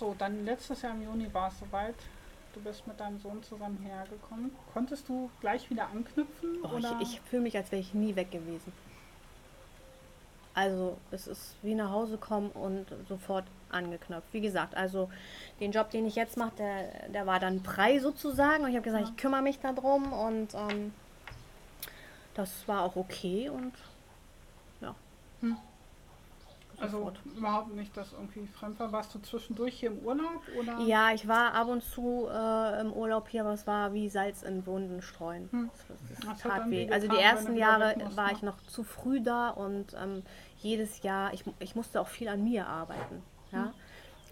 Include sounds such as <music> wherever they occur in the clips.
So, dann letztes Jahr im Juni war es soweit. Du bist mit deinem Sohn zusammen hergekommen. Konntest du gleich wieder anknüpfen? Oh, oder? ich ich fühle mich, als wäre ich nie weg gewesen. Also es ist wie nach Hause kommen und sofort angeknöpft. Wie gesagt, also den Job, den ich jetzt mache, der, der war dann frei sozusagen. Und ich habe gesagt, Ja. ich kümmere mich darum und ähm, das war auch okay und ja. Hm. Also sofort. überhaupt nicht, dass irgendwie fremd war. Warst du zwischendurch hier im Urlaub? Oder? Ja, ich war ab und zu äh, im Urlaub hier, aber es war wie Salz in Wunden streuen. Hm. Das, tat weh. Also die ersten Jahre war ne? ich noch zu früh da und ähm, jedes Jahr, ich, ich musste auch viel an mir arbeiten. Ja? Hm.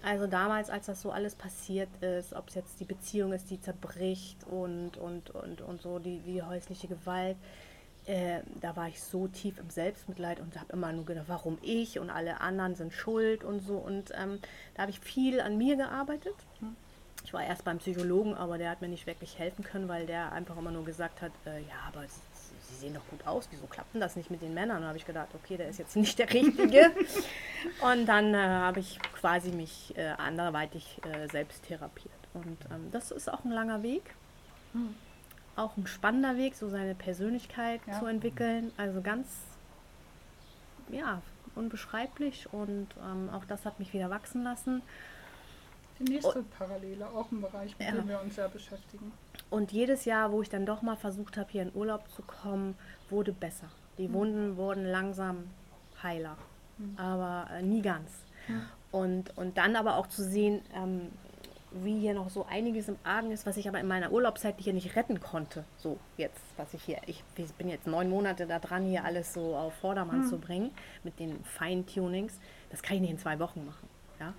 Also damals, als das so alles passiert ist, ob es jetzt die Beziehung ist, die zerbricht und, und, und, und so die, die häusliche Gewalt, äh, da war ich so tief im Selbstmitleid und habe immer nur gedacht, warum ich und alle anderen sind schuld und so. Und ähm, da habe ich viel an mir gearbeitet. Hm. Ich war erst beim Psychologen, aber der hat mir nicht wirklich helfen können, weil der einfach immer nur gesagt hat, äh, ja, aber sie, sie sehen doch gut aus, wieso klappt denn das nicht mit den Männern? Und da habe ich gedacht, okay, der ist jetzt nicht der Richtige. <laughs> und dann äh, habe ich quasi mich äh, anderweitig äh, selbst therapiert. Und ähm, das ist auch ein langer Weg Hm. Auch ein spannender Weg, so seine Persönlichkeit Ja. zu entwickeln. Also ganz, ja, unbeschreiblich und ähm, auch das hat mich wieder wachsen lassen. Die nächste Parallele, auch ein Bereich, mit Ja. dem wir uns sehr beschäftigen. Und jedes Jahr, wo ich dann doch mal versucht habe, hier in Urlaub zu kommen, wurde besser. Die Wunden wurden langsam heiler, aber äh, nie ganz. Und, und dann aber auch zu sehen, ähm, wie hier noch so einiges im Argen ist, was ich aber in meiner Urlaubszeit hier nicht retten konnte. So jetzt, was ich hier, ich bin jetzt neun Monate da dran, hier alles so auf Vordermann zu bringen mit den Feintunings. Das kann ich nicht in zwei Wochen machen. Ja?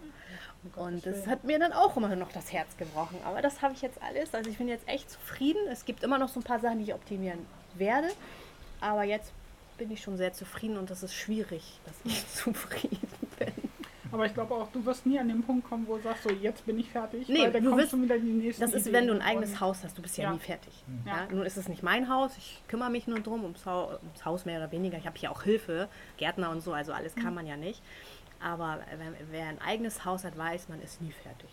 Und das hat mir dann auch immer noch das Herz gebrochen. Aber das habe ich jetzt alles. Also ich bin jetzt echt zufrieden. Es gibt immer noch so ein paar Sachen, die ich optimieren werde. Aber jetzt bin ich schon sehr zufrieden und das ist schwierig, dass <laughs> ich zufrieden bin. Aber ich glaube auch, du wirst nie an den Punkt kommen, wo du sagst, so jetzt bin ich fertig. Nee, weil dann du wirst- schon wieder die nächste Das ist, Idee. wenn du ein eigenes Und- Haus hast. Du bist ja, Ja. nie fertig. Ja. Ja. Nun ist es nicht mein Haus. Ich kümmere mich nur drum, ums, Hau ums Haus mehr oder weniger. Ich habe hier auch Hilfe, Gärtner und so. Also alles Mhm. kann man ja nicht. Aber wenn, wer ein eigenes Haus hat, weiß, man ist nie fertig.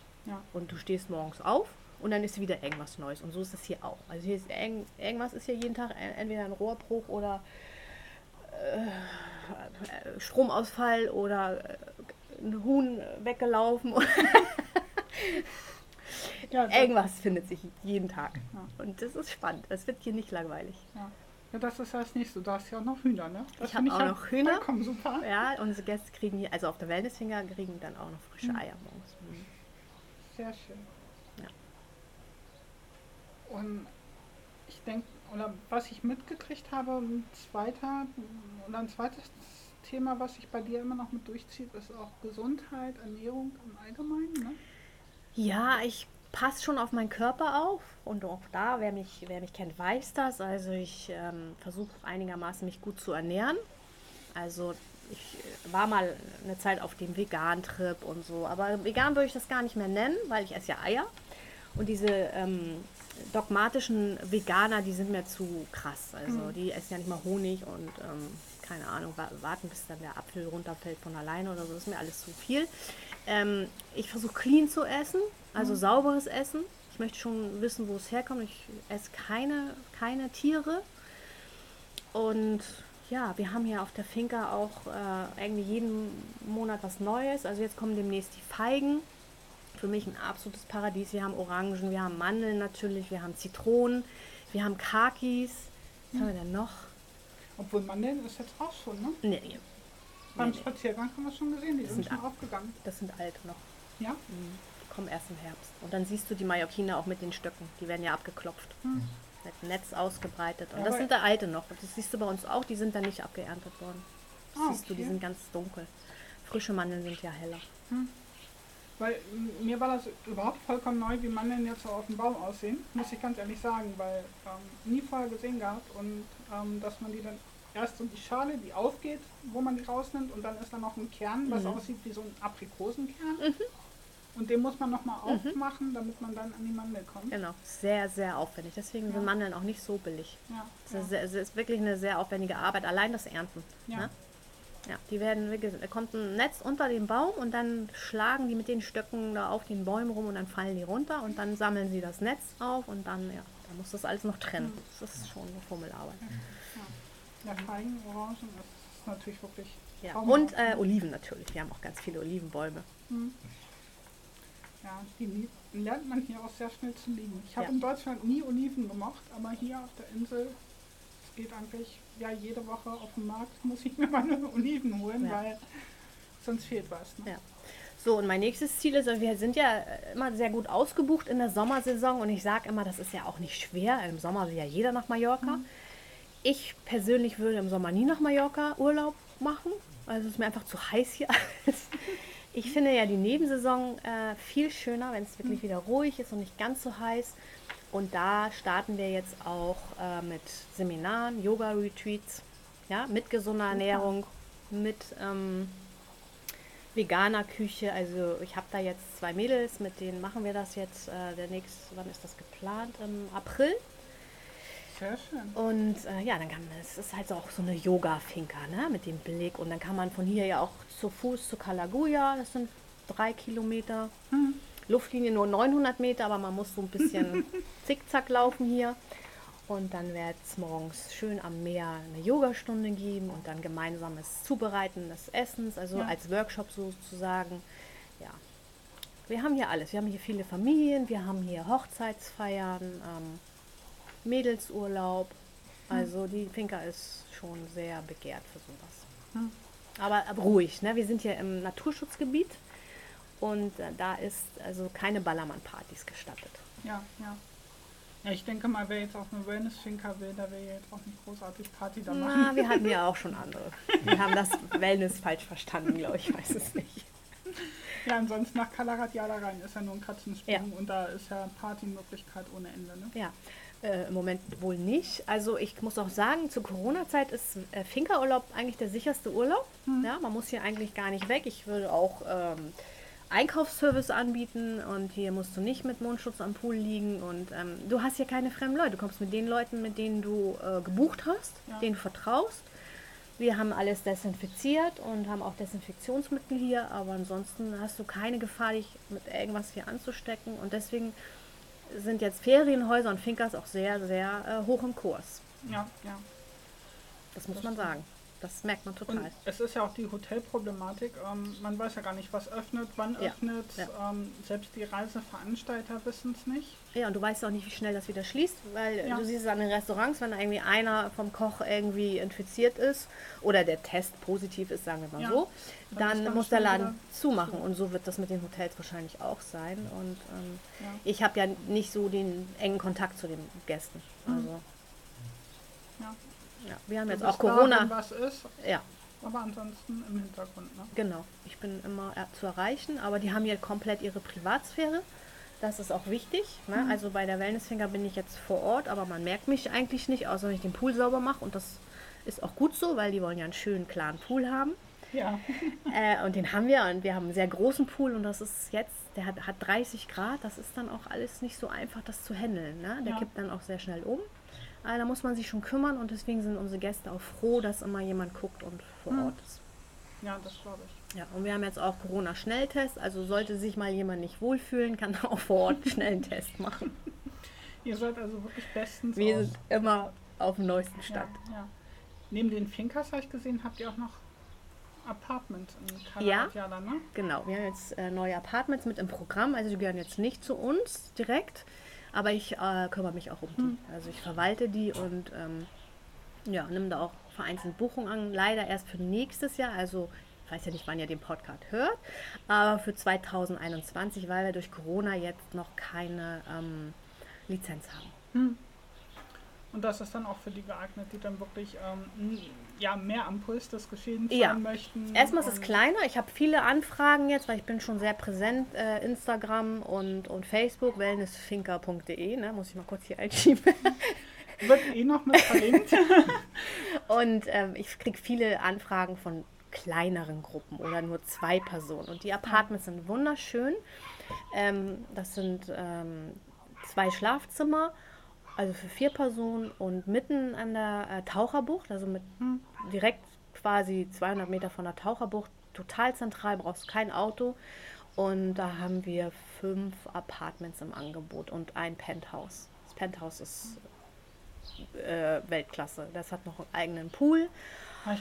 Und du stehst morgens auf und dann ist wieder irgendwas Neues. Und so ist es hier auch. Also hier ist irgend, irgendwas ist hier jeden Tag en- entweder ein Rohrbruch oder äh, Stromausfall oder äh, ein Huhn weggelaufen. <laughs> Ja, Irgendwas findet sich jeden Tag. Ja. Und das ist spannend. Es wird hier nicht langweilig. ja. ja, das ist das nächste. Du hast ja auch noch Hühner, ne? Das Ich hab finde auch noch Hühner. Vollkommen super. Ja, unsere Gäste kriegen hier, also auf der Wellnessfinger, kriegen dann auch noch frische Mhm. Eier morgens. Mhm. Sehr schön. Ja. Und ich denke, oder was ich mitgekriegt habe, ein zweiter oder ein zweites Thema, was sich bei dir immer noch mit durchzieht, ist auch Gesundheit, Ernährung im Allgemeinen. Ne? Ja, ich passe schon auf meinen Körper auf und auch da, wer mich, wer mich kennt, weiß das. Also ich ähm, versuche einigermaßen mich gut zu ernähren. Also ich äh, war mal eine Zeit auf dem Vegan-Trip und so, aber vegan würde ich das gar nicht mehr nennen, weil ich esse ja Eier. Und diese ähm, dogmatischen Veganer, die sind mir zu krass. Also die essen ja nicht mal Honig und ähm, keine Ahnung, wa- warten, bis dann der Apfel runterfällt von alleine oder so. Das ist mir alles zu viel. Ähm, ich versuche clean zu essen, also sauberes Essen. Ich möchte schon wissen, wo es herkommt. Ich esse keine, keine Tiere. Und ja, wir haben hier auf der Finca auch äh, irgendwie jeden Monat was Neues. Also jetzt kommen demnächst die Feigen. Für mich ein absolutes Paradies. Wir haben Orangen, wir haben Mandeln natürlich, wir haben Zitronen, wir haben Kakis. Was haben wir denn noch? Obwohl Mandeln ist jetzt auch schon, ne? Nee, nee, Beim nee. Spaziergang haben wir es schon gesehen, die Das sind schon aufgegangen. das sind alte noch. Ja? Die kommen erst im Herbst. Und dann siehst du die Mallorquiner auch mit den Stöcken. Die werden ja abgeklopft. Mit Netz ausgebreitet. Und Ja, das aber- sind da alte noch. Das siehst du bei uns auch. Die sind dann nicht abgeerntet worden. Das Ah, siehst du, die okay. sind ganz dunkel. Frische Mandeln sind ja heller. Weil m, mir war das überhaupt vollkommen neu, wie Mandeln jetzt so auf dem Baum aussehen, muss ich ganz ehrlich sagen, weil ähm, nie vorher gesehen gehabt und ähm, dass man die dann erst so die Schale, die aufgeht, wo man die rausnimmt und dann ist da noch ein Kern, was Mhm. aussieht wie so ein Aprikosenkern. Und den muss man nochmal aufmachen, damit man dann an die Mandel kommt. Genau. Sehr, sehr aufwendig. Deswegen Ja. sind Mandeln auch nicht so billig. Ja, Es ja. ist, ist wirklich eine sehr aufwendige Arbeit. Allein das Ernten. Ja. Ne? Ja, die werden, wie gesagt, da kommt ein Netz unter den Baum und dann schlagen die mit den Stöcken da auf den Bäumen rum und dann fallen die runter und dann sammeln sie das Netz auf und dann, ja, dann muss das alles noch trennen. Das ist schon eine Formelarbeit. Ja, Feigen, Orangen, das ist natürlich wirklich. Ja. Und äh, Oliven natürlich. Wir haben auch ganz viele Olivenbäume. Ja, die lernt man hier auch sehr schnell zu lieben. Ich habe Ja. in Deutschland nie Oliven gemocht, aber hier auf der Insel, es geht eigentlich, ja, jede Woche auf dem Markt muss ich mir <laughs> meine Oliven holen, Ja. weil sonst fehlt was. Ne? Ja. So, und mein nächstes Ziel ist, wir sind ja äh, immer sehr gut ausgebucht in der Sommersaison und ich sage immer, das ist ja auch nicht schwer. Im Sommer will ja jeder nach Mallorca. Ich persönlich würde im Sommer nie nach Mallorca Urlaub machen. Also es ist mir einfach zu heiß hier alles. Ich finde ja die Nebensaison äh, viel schöner, wenn es wirklich wieder ruhig ist und nicht ganz so heiß. Und da starten wir jetzt auch äh, mit Seminaren, Yoga-Retreats, ja, mit gesunder Ernährung, mit ähm, veganer Küche. Also ich habe da jetzt zwei Mädels, mit denen machen wir das jetzt. Äh, der nächste, wann ist das geplant? Im April. Sehr schön. Und äh, ja, dann kann man, es ist halt so auch so eine Yoga-Finca, ne, mit dem Blick. Und dann kann man von hier ja auch zu Fuß zu Kalaguya, das sind drei Kilometer. Luftlinie nur 900 Meter, aber man muss so ein bisschen <laughs> zickzack laufen hier. Und dann wird es morgens schön am Meer eine Yogastunde geben und dann gemeinsames Zubereiten des Essens, also Ja. als Workshop sozusagen. Ja, wir haben hier alles. Wir haben hier viele Familien, wir haben hier Hochzeitsfeiern, ähm, Mädelsurlaub. Also die Finca ist schon sehr begehrt für sowas. Aber, aber ruhig, ne? Wir sind hier im Naturschutzgebiet und äh, da ist also keine Ballermann-Partys gestattet. Ja, ja. Ich denke mal, wer jetzt auf eine Wellness-Finca will, der will jetzt auch nicht großartig Party da machen. Na, wir hatten ja auch schon andere. <laughs> Wir haben das Wellness falsch verstanden, glaube ich, weiß es nicht. Ja, ansonsten nach Kalaratiala rein ist ja nur ein Katzensprung Ja. und da ist ja Partymöglichkeit ohne Ende. Ne? Ja, äh, im Moment wohl nicht. Also ich muss auch sagen, zur Corona-Zeit ist äh, Finca-Urlaub eigentlich der sicherste Urlaub. Ja, man muss hier eigentlich gar nicht weg. Ich würde auch ähm, Einkaufsservice anbieten und hier musst du nicht mit Mundschutz am Pool liegen und ähm, du hast hier keine fremden Leute. Du kommst mit den Leuten, mit denen du äh, gebucht hast, Ja. denen du vertraust. Wir haben alles desinfiziert und haben auch Desinfektionsmittel hier, aber ansonsten hast du keine Gefahr, dich mit irgendwas hier anzustecken und deswegen sind jetzt Ferienhäuser und Finkers auch sehr, sehr äh, hoch im Kurs. Ja, ja. Das muss man sagen. Das merkt man Und total. es ist ja auch die Hotelproblematik. Ähm, man weiß ja gar nicht, was öffnet, wann Ja, öffnet. ja. Ähm, selbst die Reiseveranstalter wissen es nicht. Ja, und du weißt auch nicht, wie schnell das wieder schließt, weil Ja. du siehst es an den Restaurants, wenn irgendwie einer vom Koch irgendwie infiziert ist oder der Test positiv ist, sagen wir mal so, dann dann, muss der Laden zumachen. Und so wird das mit den Hotels wahrscheinlich auch sein. Und ähm, ich habe ja nicht so den engen Kontakt zu den Gästen. Also, Ja. Ja, wir haben Du jetzt auch da, Corona. wenn was ist, Ja, aber ansonsten im Hintergrund. Ne? Genau, ich bin immer äh, zu erreichen, aber die haben hier komplett ihre Privatsphäre. Das ist auch wichtig. Ne? Also bei der Wellnessfinger bin ich jetzt vor Ort, aber man merkt mich eigentlich nicht, außer wenn ich den Pool sauber mache. Und das ist auch gut so, weil die wollen ja einen schönen, klaren Pool haben. Ja. <laughs> Äh, und den haben wir und wir haben einen sehr großen Pool und das ist jetzt, der hat, hat 30 Grad. Das ist dann auch alles nicht so einfach, das zu handeln. Ne? Der Ja. kippt dann auch sehr schnell um. Aber da muss man sich schon kümmern und deswegen sind unsere Gäste auch froh, dass immer jemand guckt und vor Hm. Ort ist. ja, das glaube ich. Ja, und wir haben jetzt auch Corona-Schnelltest. Also sollte sich mal jemand nicht wohlfühlen, kann auch vor Ort einen schnellen Test machen. Ihr seid also wirklich bestens Wir sind immer auf dem neuesten Ja, Stand. ja. Neben den Finkers habe ich gesehen, habt ihr auch noch Apartments in Ja. Kalaratiala, ne? Genau, wir haben jetzt äh, neue Apartments mit im Programm. Also die gehören jetzt nicht zu uns direkt, aber ich äh, kümmere mich auch um die. Also ich verwalte die und ähm, ja, nehme da auch vereinzelt Buchungen an. Leider erst für nächstes Jahr, also ich weiß ja nicht, wann ihr den Podcast hört, aber für 2021, weil wir durch Corona jetzt noch keine ähm, Lizenz haben. Und das ist dann auch für die geeignet, die dann wirklich ähm, ja, mehr am Puls des Geschehens sein Ja. möchten. Erstmal ist es kleiner. Ich habe viele Anfragen jetzt, weil ich bin schon sehr präsent. Äh, Instagram und, und Facebook, wellnessfinker.de, ne, muss ich mal kurz hier einschieben. <laughs> Wird eh noch mit verlinkt. <laughs> Und ähm, ich kriege viele Anfragen von kleineren Gruppen oder nur zwei Personen. Und die Apartments sind wunderschön. Ähm, das sind ähm, zwei Schlafzimmer, also für vier Personen und mitten an der äh, Taucherbucht, also mit direkt quasi 200 Meter von der Taucherbucht, total zentral, brauchst kein Auto. Und da haben wir fünf Apartments im Angebot und ein Penthouse. Das Penthouse ist äh, Weltklasse. Das hat noch einen eigenen Pool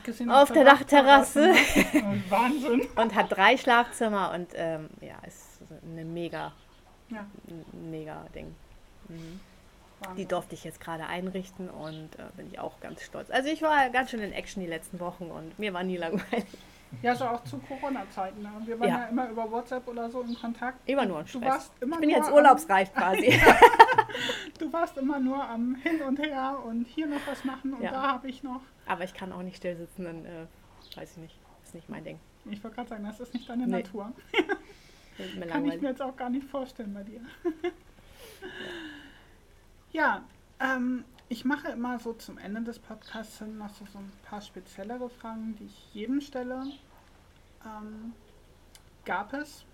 gesehen, auf der Dachterrasse <laughs> Wahnsinn. und hat drei Schlafzimmer und ähm, ja, ist eine mega, Ja, ein mega Ding. Die durfte ich jetzt gerade einrichten und äh, bin ich auch ganz stolz. Also ich war ganz schön in Action die letzten Wochen und mir war nie langweilig. Ja, so auch zu Corona-Zeiten. Ne? Wir waren Ja. ja. immer über WhatsApp oder so in Kontakt. Immer nur Du warst immer Ich bin jetzt urlaubsreif quasi. <laughs> <laughs> Du warst immer nur am Hin und Her und hier noch was machen und Ja. da habe ich noch. Aber ich kann auch nicht still sitzen, dann äh, weiß ich nicht. Ist nicht mein Ding. Ich wollte gerade sagen, das ist nicht deine Nee. Natur. Kann ich mir jetzt auch gar nicht vorstellen bei dir. ja, <laughs> ähm, ich mache immer so zum Ende des Podcasts hin noch so, so ein paar speziellere Fragen, die ich jedem stelle. Ähm, gab es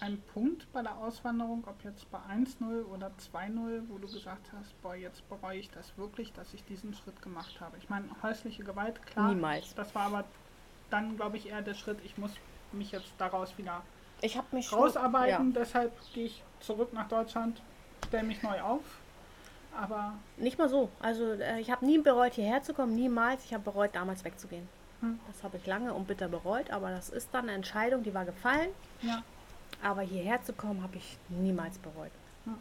einen Punkt bei der Auswanderung, ob jetzt bei 1-0 oder 2-0, wo du gesagt hast, boah, jetzt bereue ich das wirklich, dass ich diesen Schritt gemacht habe? Ich meine, häusliche Gewalt, klar. Niemals. Das war aber dann, glaube ich, eher der Schritt, ich muss mich jetzt daraus wieder Ich mich schon, rausarbeiten. Deshalb gehe ich zurück nach Deutschland, stelle mich neu auf. Aber nicht mal so. Also äh, ich habe nie bereut, hierher zu kommen. Niemals. Ich habe bereut, damals wegzugehen. Hm. Das habe ich lange und bitter bereut. Aber das ist dann eine Entscheidung, die war gefallen. ja, Aber hierher zu kommen, habe ich niemals bereut. Ja.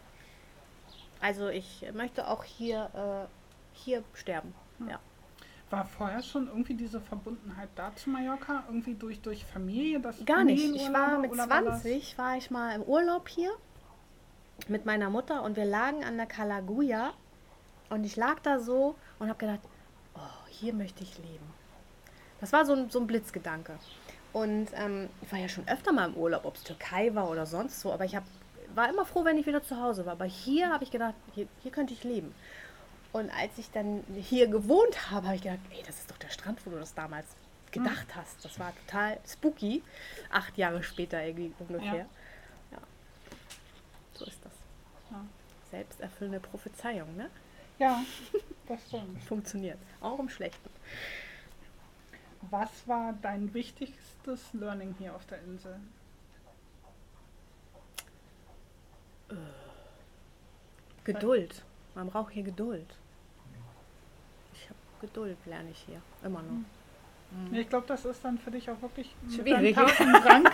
Also ich möchte auch hier, äh, hier sterben. Ja. war vorher schon irgendwie diese Verbundenheit da zu Mallorca? Irgendwie durch, durch Familie? Das Gar nicht. Ich war mit oder war das- 20, war ich mal im Urlaub hier mit meiner Mutter und wir lagen an der Calaguya und ich lag da so und habe gedacht, oh, hier möchte ich leben. Das war so ein, so ein Blitzgedanke. Und ähm, ich war ja schon öfter mal im Urlaub, ob es Türkei war oder sonst wo, aber ich hab, war immer froh, wenn ich wieder zu Hause war. Aber hier habe ich gedacht, hier, hier könnte ich leben. Und als ich dann hier gewohnt habe, habe ich gedacht, ey, das ist doch der Strand, wo du das damals gedacht hast. Das war total spooky. Acht Jahre später irgendwie ungefähr. Ja. So ist das. Ja. Selbsterfüllende Prophezeiung, ne? Ja, das stimmt. <laughs> Funktioniert. Auch im Schlechten. Was war dein wichtigstes Learning hier auf der Insel? Geduld. Man braucht hier Geduld. Ich habe Geduld, lerne ich hier. Immer noch. Ich glaube, das ist dann für dich auch wirklich Schwierig. Tatendrang.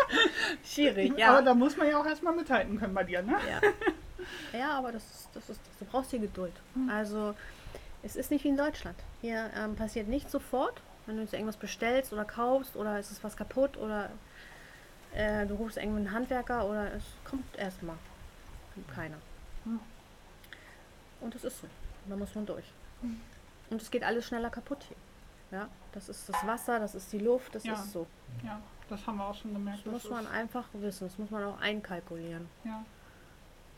<laughs> Schwierig, Aber ja. da muss man ja auch erstmal mithalten können bei dir, ne? Ja, <laughs> ja aber das ist, das ist, du brauchst hier Geduld. Also, es ist nicht wie in Deutschland. Hier ähm, passiert nichts sofort. Wenn du jetzt irgendwas bestellst oder kaufst oder es ist was kaputt oder äh, du rufst irgendwo einen Handwerker oder es kommt erstmal keiner. Hm. Und das ist so. Da muss man durch. Und es geht alles schneller kaputt hier. Ja, das ist das Wasser, das ist die Luft, das Ja. ist so. Ja, das haben wir auch schon gemerkt. Das muss man einfach wissen, das muss man auch einkalkulieren. ja.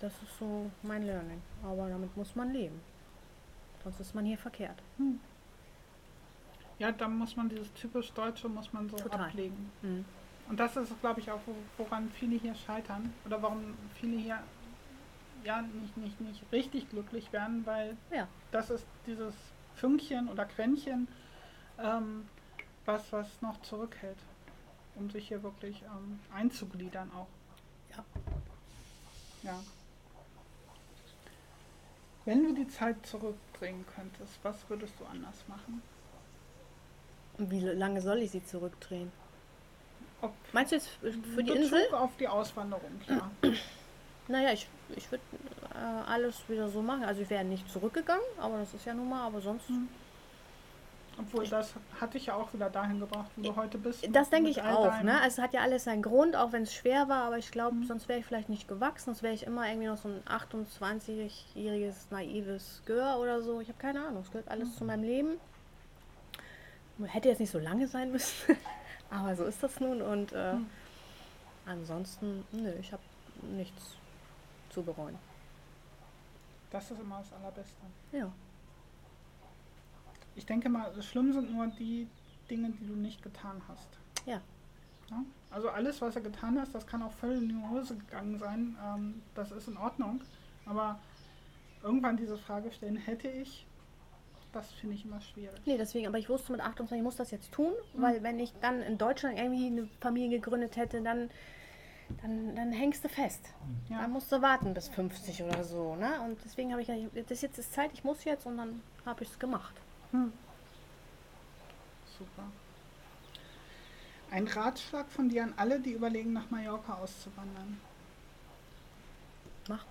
Das ist so mein Learning. Aber damit muss man leben. Sonst ist man hier verkehrt. ja, da muss man dieses typisch Deutsche muss man so Total. ablegen. Mhm. Und das ist, glaube ich, auch, wo- woran viele hier scheitern. Oder warum viele hier ja nicht, nicht, nicht richtig glücklich werden, weil Ja. das ist dieses Fünkchen oder Quäntchen, ähm, was, was noch zurückhält, um sich hier wirklich ähm, einzugliedern auch. Ja. Ja. Wenn du die Zeit zurückdrehen könntest, was würdest du anders machen? Und wie lange soll ich sie zurückdrehen? Ob Meinst du jetzt für die Bezug Insel? auf die Auswanderung, ja. <clears throat> Naja, ich, ich würde äh, alles wieder so machen. Also ich wäre nicht zurückgegangen, aber das ist ja nun mal, aber sonst. Mhm. Obwohl, das hat dich ja auch wieder dahin gebracht, wo du heute bist. Das denke ich auch, ne? Also es hat ja alles seinen Grund, auch wenn es schwer war, aber ich glaube, Mhm. sonst wäre ich vielleicht nicht gewachsen, sonst wäre ich immer irgendwie noch so ein 28-jähriges naives Gör oder so. Ich habe keine Ahnung, es gehört alles Mhm. zu meinem Leben. Hätte jetzt nicht so lange sein müssen, <laughs> aber so ist das nun und äh, Mhm. ansonsten, nö, ich habe nichts zu bereuen. Das ist immer das Allerbeste. Ja, Ich denke mal, schlimm sind nur die Dinge, die du nicht getan hast. ja, Ja? Also alles, was du getan hast, das kann auch völlig in die Hose gegangen sein. Ähm, das ist in Ordnung. Aber irgendwann diese Frage stellen, hätte ich, das finde ich immer schwierig. Nee, deswegen, aber ich wusste mit 28, ich muss das jetzt tun, weil wenn ich dann in Deutschland irgendwie eine Familie gegründet hätte, dann, dann, dann hängst du fest. Ja. Dann musst du warten bis 50 oder so. Ne? Und deswegen habe ich gesagt, das ist jetzt ist Zeit, ich muss jetzt und dann habe ich es gemacht. Super. Ein Ratschlag von dir an alle, die überlegen, nach Mallorca auszuwandern. Mach.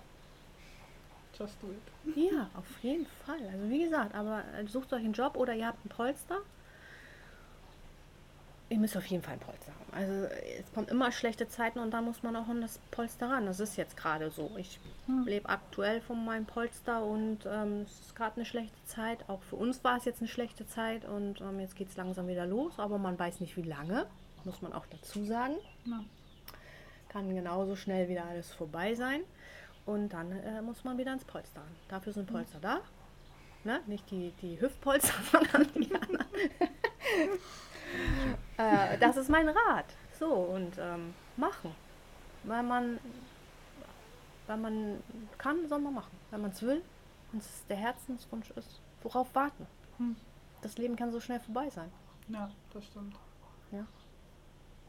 Just do it. Ja, auf jeden Fall. Also wie gesagt, aber äh, sucht euch einen Job oder ihr habt ein Polster. Ihr müsst auf jeden Fall ein Polster haben. Also es kommen immer schlechte Zeiten und da muss man auch an das Polster ran. Das ist jetzt gerade so. Ich Hm. lebe aktuell von meinem Polster und ähm, es ist gerade eine schlechte Zeit. Auch für uns war es jetzt eine schlechte Zeit und ähm, jetzt geht es langsam wieder los, aber man weiß nicht wie lange, muss man auch dazu sagen. Na, Kann genauso schnell wieder alles vorbei sein. Und dann äh, muss man wieder ins Polster. ran. Dafür sind Polster da. Ne? Nicht die, die Hüftpolster, <laughs> sondern die anderen. <laughs> äh, das ist mein Rat. So, und ähm, machen. Weil man, wenn man kann, soll man machen. Wenn man es will, wenn es der Herzenswunsch ist, worauf warten? Hm. Das Leben kann so schnell vorbei sein. ja, das stimmt.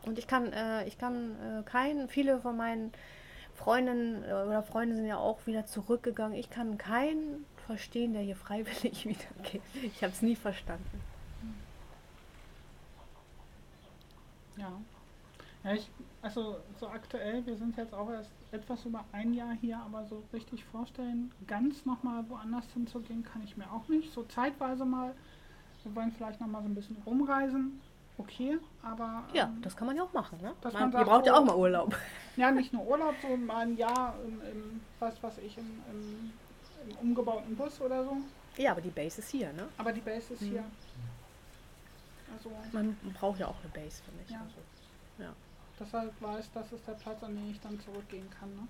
Und ich kann, äh, ich kann äh, keinen, viele von meinen Freundinnen äh, oder Freunde sind ja auch wieder zurückgegangen. Ich kann keinen verstehen, der hier freiwillig <laughs> wieder geht. Ich habe es nie verstanden. Ja. Ja, ich, also so aktuell, wir sind jetzt auch erst etwas über ein Jahr hier, aber so richtig vorstellen, ganz nochmal woanders hinzugehen, kann ich mir auch nicht. So zeitweise mal, wir wollen vielleicht nochmal so ein bisschen rumreisen, okay, aber Ja, ähm, das kann man ja auch machen. Ne? Dass Man, man ihr sagt, braucht ja so- auch mal Urlaub. <laughs> ja nicht nur Urlaub, so mal ein Jahr im, im was weiß ich, im, im, im umgebauten Bus oder so. Ja, aber die Base ist hier. Ne? Aber die Base ist Mhm. hier. Also Man braucht ja auch eine Base, finde ich. Ja. Also, ja. deshalb weiß, das ist der Platz, an den ich dann zurückgehen kann. Ne?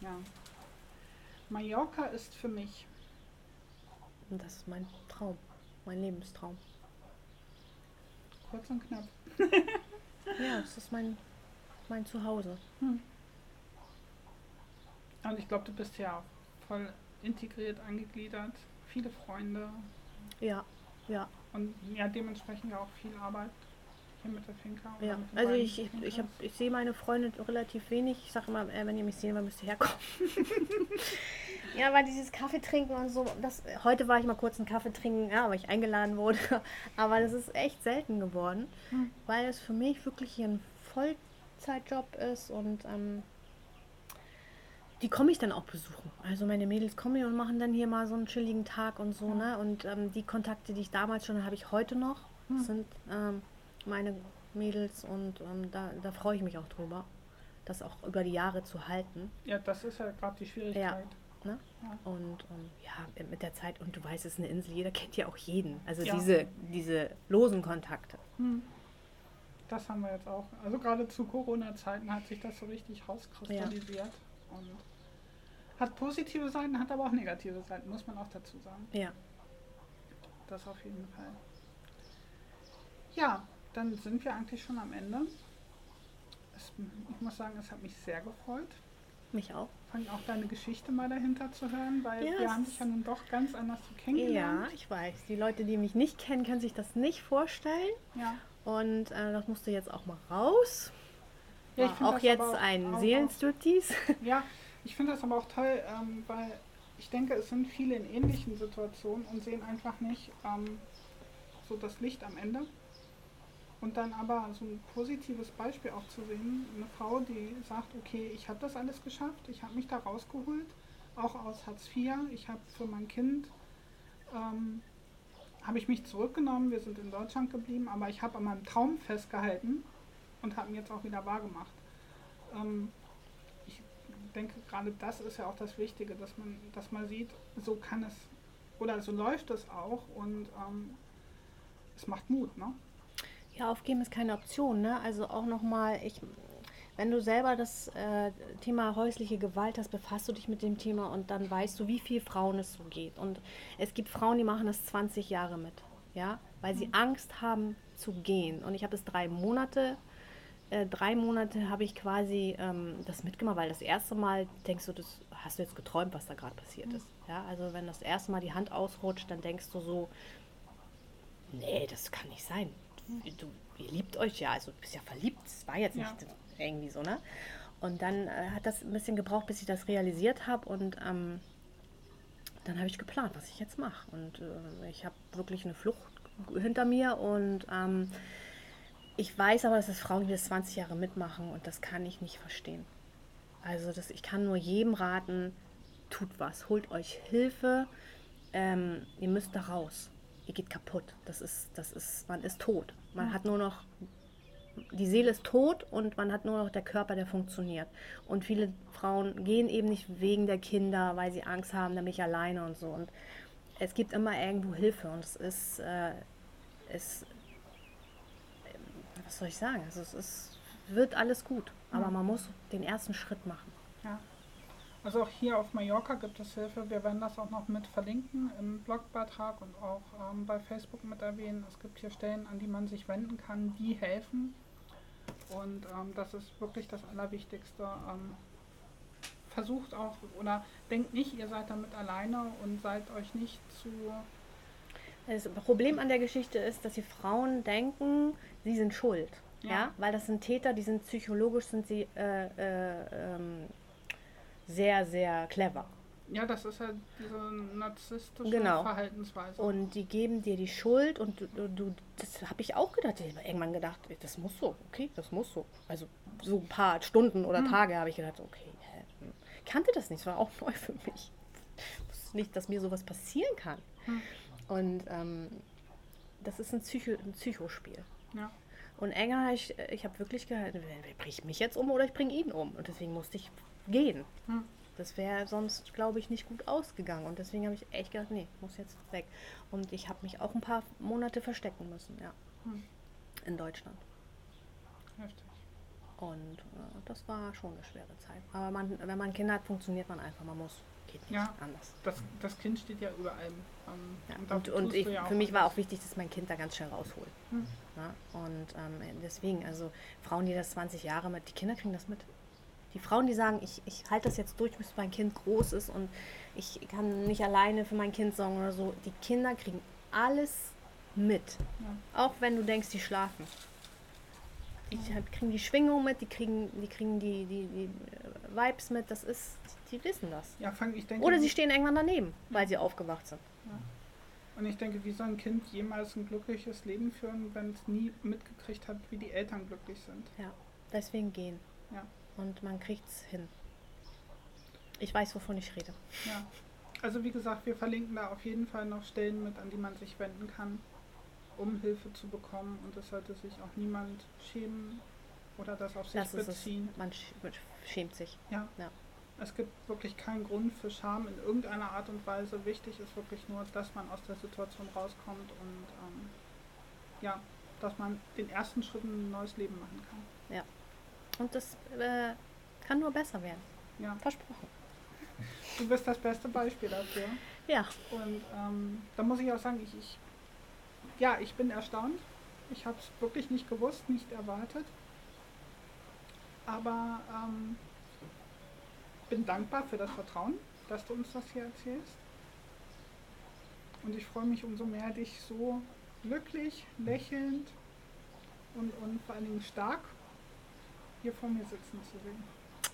Ja. Mallorca ist für mich Und das ist mein Traum, mein Lebenstraum. kurz und knapp. <laughs> Ja, das ist mein, mein Zuhause. Und ich glaube, du bist ja voll integriert, angegliedert, viele Freunde Ja, ja. Und ja, dementsprechend ja auch viel Arbeit hier mit der Finca. Ja, also ich, ich, ich, hab, ich sehe meine Freunde relativ wenig. Ich sage immer, äh, wenn ihr mich sehen wollt, müsst ihr herkommen. <laughs> ja, weil dieses Kaffee trinken und so, das, heute war ich mal kurz einen Kaffee trinken, ja, weil ich eingeladen wurde. <laughs> Aber das ist echt selten geworden, Hm. weil es für mich wirklich hier ein Vollzeitjob ist und ähm, die komme ich dann auch besuchen. Also meine Mädels kommen hier und machen dann hier mal so einen chilligen Tag und so, Ja. ne? Und ähm, die Kontakte, die ich damals schon habe, ich heute noch. Hm. Sind ähm, meine Mädels und ähm, da, da freue ich mich auch drüber, das auch über die Jahre zu halten. Ja, das ist ja gerade die Schwierigkeit. Ne? Ja. Und ähm, ja, mit der Zeit, und du weißt, es ist eine Insel, jeder kennt ja auch jeden. Also Ja. diese, diese losen Kontakte. Hm. Das haben wir jetzt auch. Also gerade zu Corona-Zeiten hat sich das so richtig rauskristallisiert. Und hat positive Seiten, hat aber auch negative Seiten, muss man auch dazu sagen. Ja. Das auf jeden Fall. Ja, dann sind wir eigentlich schon am Ende. Es, ich muss sagen, es hat mich sehr gefreut. Mich auch. Fand auch deine Geschichte mal dahinter zu hören, weil Ja, wir haben dich ja nun doch ganz anders so Ja, kennengelernt. ich weiß. Die Leute, die mich nicht kennen, können sich das nicht vorstellen. Ja. Und äh, das musste jetzt auch mal raus. Ja, auch jetzt aber ein auch- Seelenstriptease. Ja, <laughs> ich finde das aber auch toll, ähm, weil ich denke, es sind viele in ähnlichen Situationen und sehen einfach nicht ähm, so das Licht am Ende. Und dann aber so ein positives Beispiel auch zu sehen, eine Frau, die sagt, okay, ich habe das alles geschafft, ich habe mich da rausgeholt, auch aus Hartz IV, ich habe für mein Kind, ähm, habe ich mich zurückgenommen, wir sind in Deutschland geblieben, aber ich habe an meinem Traum festgehalten und habe ihn jetzt auch wieder wahrgemacht. Ähm, denke, gerade das ist ja auch das Wichtige, dass man, dass man sieht, so kann es oder so läuft es auch und ähm, es macht Mut, ne? Ja, aufgeben ist keine Option, ne? Also auch nochmal, ich, wenn du selber das äh, Thema häusliche Gewalt hast, befasst du dich mit dem Thema und dann weißt du, wie viel Frauen es so geht. Und es gibt Frauen, die machen das 20 Jahre mit, ja, weil sie Angst haben zu gehen. Und ich habe es drei Monate äh, drei Monate habe ich quasi ähm, das mitgemacht, weil das erste Mal denkst du, das hast du jetzt geträumt, was da gerade passiert ist. Ja, also wenn das erste Mal die Hand ausrutscht, dann denkst du so, nee, das kann nicht sein. Du, du, ihr liebt euch ja, also du bist ja verliebt, es war jetzt Ja. nicht irgendwie so, ne? Und dann äh, hat das ein bisschen gebraucht, bis ich das realisiert habe und ähm, dann habe ich geplant, was ich jetzt mache. Und äh, ich habe wirklich eine Flucht hinter mir und ähm, ich weiß aber, dass es Frauen, die das 20 Jahre mitmachen und das kann ich nicht verstehen. Also das, ich kann nur jedem raten, tut was, holt euch Hilfe, ähm, ihr müsst da raus. Ihr geht kaputt. Das ist, das ist, man ist tot. Man hat nur noch, die Seele ist tot und man hat nur noch der Körper, der funktioniert. Und viele Frauen gehen eben nicht wegen der Kinder, weil sie Angst haben, dann bin ich alleine und so. Und es gibt immer irgendwo Hilfe und es ist, äh, es, was soll ich sagen? Also es ist, wird alles gut, aber man muss den ersten Schritt machen. Ja. Also auch hier auf Mallorca gibt es Hilfe. Wir werden das auch noch mit verlinken im Blogbeitrag und auch ähm, bei Facebook mit erwähnen. Es gibt hier Stellen, an die man sich wenden kann, die helfen. Und ähm, das ist wirklich das Allerwichtigste. Ähm, versucht auch oder denkt nicht, ihr seid damit alleine und seid euch nicht zu. Das Problem an der Geschichte ist, dass die Frauen denken, sie sind schuld. Ja. Ja. Weil das sind Täter, die sind psychologisch, sind sie äh, äh, ähm, sehr, sehr clever. Ja, das ist halt diese narzisstische Genau. Verhaltensweise. Und die geben dir die Schuld und du, du, das habe ich auch gedacht. Ich habe irgendwann gedacht, das muss so, okay, das muss so. Also so ein paar Stunden oder Tage habe ich gedacht, okay, hm. ich kannte das nicht, das war auch <laughs> neu für mich. Ich wusste nicht, dass mir sowas passieren kann. Und ähm, das ist ein, Psycho, ein Psychospiel. ja. Und enger, ich, ich habe wirklich gehalten, bringe ich mich jetzt um oder ich bringe ihn um. Und deswegen musste ich gehen. Hm. Das wäre sonst, glaube ich, nicht gut ausgegangen. Und deswegen habe ich echt gedacht, nee, muss jetzt weg. Und ich habe mich auch ein paar Monate verstecken müssen, ja. Hm. In Deutschland. Heftig. Und äh, das war schon eine schwere Zeit. Aber man, wenn man Kinder hat, funktioniert man einfach. Man muss. Geht nicht Ja. anders. Das, das Kind steht ja über allem. Ähm, Ja. Und, und ich, ja für mich war auch wichtig, dass mein Kind da ganz schnell rausholt. Hm. Und ähm, deswegen, also Frauen, die das 20 Jahre mit, die Kinder kriegen das mit. Die Frauen, die sagen, ich, ich halte das jetzt durch, bis mein Kind groß ist und ich kann nicht alleine für mein Kind sorgen oder so. Die Kinder kriegen alles mit. Ja. Auch wenn du denkst, die schlafen. Die kriegen die Schwingung mit, die kriegen, die kriegen die, die, die Vibes mit, das ist, die wissen das. Ja, fang, ich denke, Oder sie stehen irgendwann daneben, weil sie aufgewacht sind. und ich denke, wie soll ein Kind jemals ein glückliches Leben führen, wenn es nie mitgekriegt hat, wie die Eltern glücklich sind? Ja, deswegen gehen. Ja. Und man kriegt's hin. Ich weiß, wovon ich rede. Ja. Also wie gesagt, wir verlinken da auf jeden Fall noch Stellen mit, an die man sich wenden kann, um Hilfe zu bekommen. Und es sollte sich auch niemand schämen oder das auf sich Das beziehen. Man sch- man schämt sich. Ja. Ja. Es gibt wirklich keinen Grund für Scham in irgendeiner Art und Weise. Wichtig ist wirklich nur, dass man aus der Situation rauskommt und ähm, ja, dass man den ersten Schritt in ein neues Leben machen kann. Und das äh, kann nur besser werden. Ja, Versprochen. du bist das beste Beispiel dafür. Ja. Und ähm, da muss ich auch sagen, ich, ich, ja, ich bin erstaunt. Ich habe es wirklich nicht gewusst, nicht erwartet. Aber ähm, bin dankbar für das Vertrauen, dass du uns das hier erzählst. Und ich freue mich umso mehr, dich so glücklich, lächelnd und, und vor allen Dingen stark hier vor mir sitzen zu sehen.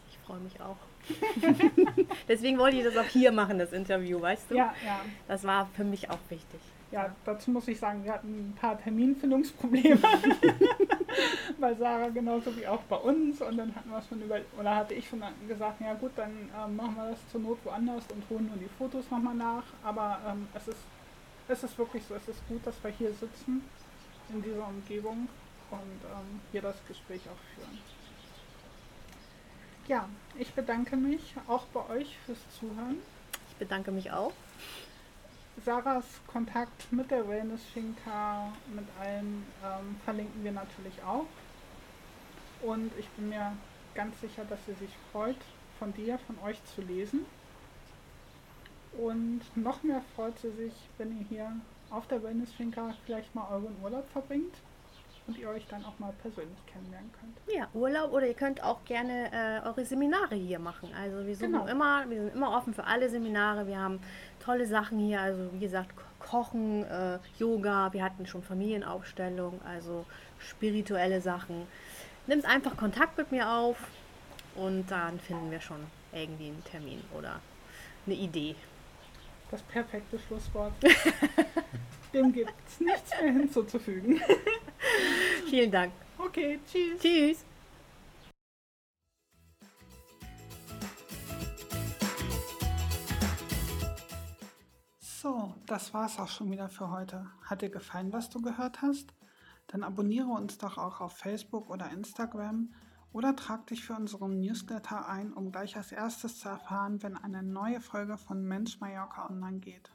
Ich freue mich auch. <laughs> Deswegen wollte ich das auch hier machen, das Interview, weißt du? Ja, ja. Das war für mich auch wichtig. Ja, dazu muss ich sagen, wir hatten ein paar Terminfindungsprobleme <laughs> bei Sarah genauso wie auch bei uns und dann hatten wir schon über oder hatte ich schon gesagt, ja gut, dann ähm, machen wir das zur Not woanders und holen nur die Fotos nochmal nach. Aber ähm, es ist es ist wirklich so, es ist gut, dass wir hier sitzen in dieser Umgebung und ähm, hier das Gespräch auch führen. Ja, ich bedanke mich auch bei euch fürs Zuhören. Ich bedanke mich auch. Sarahs Kontakt mit der Wellness Finca, mit allem ähm, verlinken wir natürlich auch. Und ich bin mir ganz sicher, dass sie sich freut, von dir, von euch zu lesen. Und noch mehr freut sie sich, wenn ihr hier auf der Wellness Finca vielleicht mal euren Urlaub verbringt. und ihr euch dann auch mal persönlich kennenlernen könnt. Ja, Urlaub oder ihr könnt auch gerne äh, eure Seminare hier machen. Also wir suchen Genau. immer, wir sind immer offen für alle Seminare. Wir haben tolle Sachen hier, also wie gesagt, Ko- Kochen, äh, Yoga, wir hatten schon Familienaufstellung, also spirituelle Sachen. Nimmt einfach Kontakt mit mir auf und dann finden wir schon irgendwie einen Termin oder eine Idee. Das perfekte Schlusswort. <laughs> Dem gibt es nichts mehr hinzuzufügen. Vielen Dank. Okay, tschüss. Tschüss. Das war's auch schon wieder für heute. Hat dir gefallen, was du gehört hast? Dann abonniere uns doch auch auf Facebook oder Instagram oder trag dich für unseren Newsletter ein, um gleich als erstes zu erfahren, wenn eine neue Folge von Mensch Mallorca online geht.